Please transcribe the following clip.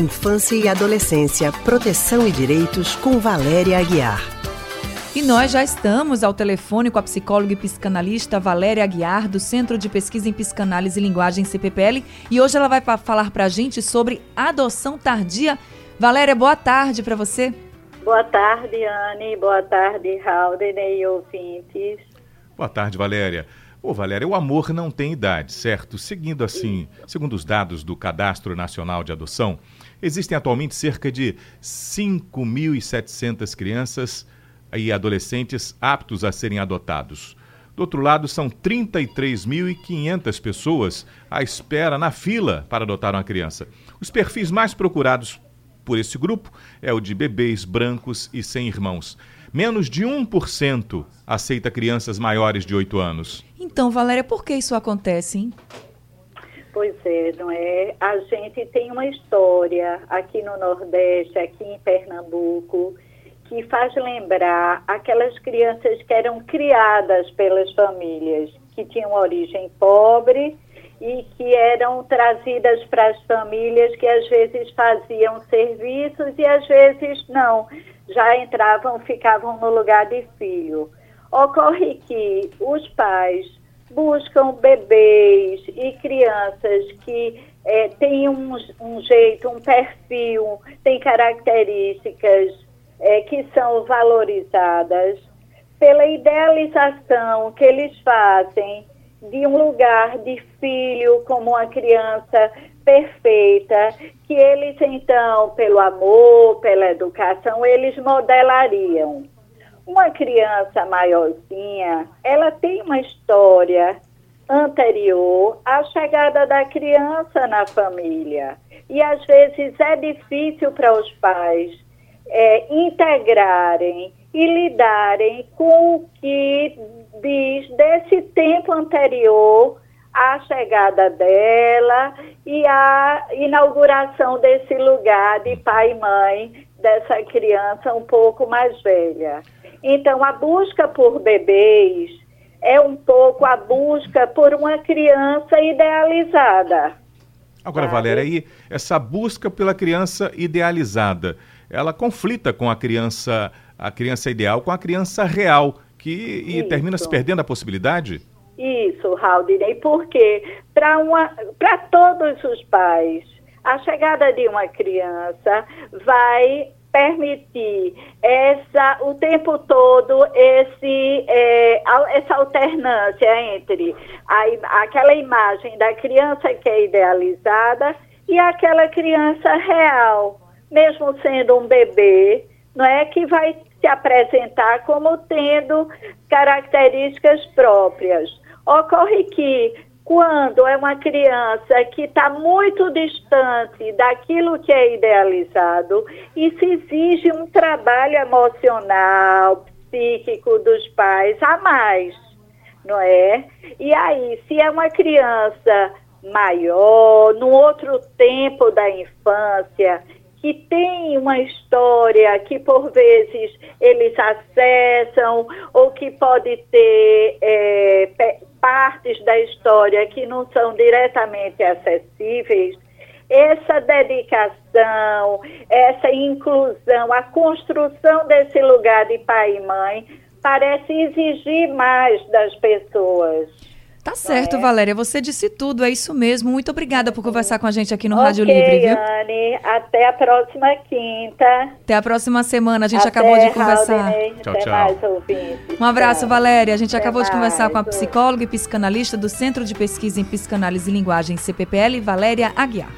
Infância e Adolescência, Proteção e Direitos, com Valéria Aguiar. E nós já estamos ao telefone com a psicóloga e psicanalista Valéria Aguiar, do Centro de Pesquisa em Psicanálise e Linguagem CPPL, e hoje ela vai falar para a gente sobre adoção tardia. Valéria, boa tarde para você. Boa tarde, Anne. Boa tarde, Haldane e ouvintes. Boa tarde, Valéria. Ô, Valéria, o amor não tem idade, certo? Seguindo assim, segundo os dados do Cadastro Nacional de Adoção, existem atualmente cerca de 5.700 crianças e adolescentes aptos a serem adotados. Do outro lado, são 33.500 pessoas à espera na fila para adotar uma criança. Os perfis mais procurados por esse grupo é o de bebês brancos e sem irmãos. Menos de 1% aceita crianças maiores de 8 anos. Então, Valéria, por que isso acontece, hein? Pois é, não é? A gente tem uma história aqui no Nordeste, aqui em Pernambuco, que faz lembrar aquelas crianças que eram criadas pelas famílias, que tinham origem pobre e que eram trazidas para as famílias que às vezes faziam serviços e às vezes não, já entravam, ficavam no lugar de filho. Ocorre que os pais buscam bebês e crianças que é, têm um, um, jeito, um perfil, têm características é, que são valorizadas pela idealização que eles fazem de um lugar de filho como uma criança perfeita, que eles então, pelo amor, pela educação, eles modelariam. Uma criança maiorzinha, ela tem uma história anterior à chegada da criança na família. E às vezes é difícil para os pais é, integrarem e lidarem com o que diz desse tempo anterior à chegada dela e à inauguração desse lugar de pai e mãe dessa criança um pouco mais velha. Então, a busca por bebês é um pouco a busca por uma criança idealizada. Agora, sabe? Valéria, aí essa busca pela criança idealizada, ela conflita com a criança, a criança ideal com a criança real que e termina se perdendo a possibilidade? Isso, Raudinei, porque para todos os pais, a chegada de uma criança vai permitir essa o tempo todo esse é, essa alternância entre a, aquela imagem da criança que é idealizada e aquela criança real, mesmo sendo um bebê, não é que vai se apresentar como tendo características próprias. Ocorre que quando é uma criança que está muito distante daquilo que é idealizado, isso exige um trabalho emocional, psíquico dos pais a mais, não é? E aí, se é uma criança maior, no outro tempo da infância, que tem uma história que por vezes eles acessam ou que pode ter é, partes da história que não são diretamente acessíveis, essa dedicação, essa inclusão, a construção desse lugar de pai e mãe parece exigir mais das pessoas. Tá certo, é? Valéria. Você disse tudo, é isso mesmo. Muito obrigada por conversar com a gente aqui no okay, Rádio Livre, viu? Anne, até a próxima quinta. Até a próxima semana. A gente até, acabou de conversar. tchau, tchau. Mais, um abraço, Valéria. A gente até acabou mais. de conversar com a psicóloga e psicanalista do Centro de Pesquisa em Psicanálise e Linguagem, CPPL, Valéria Aguiar.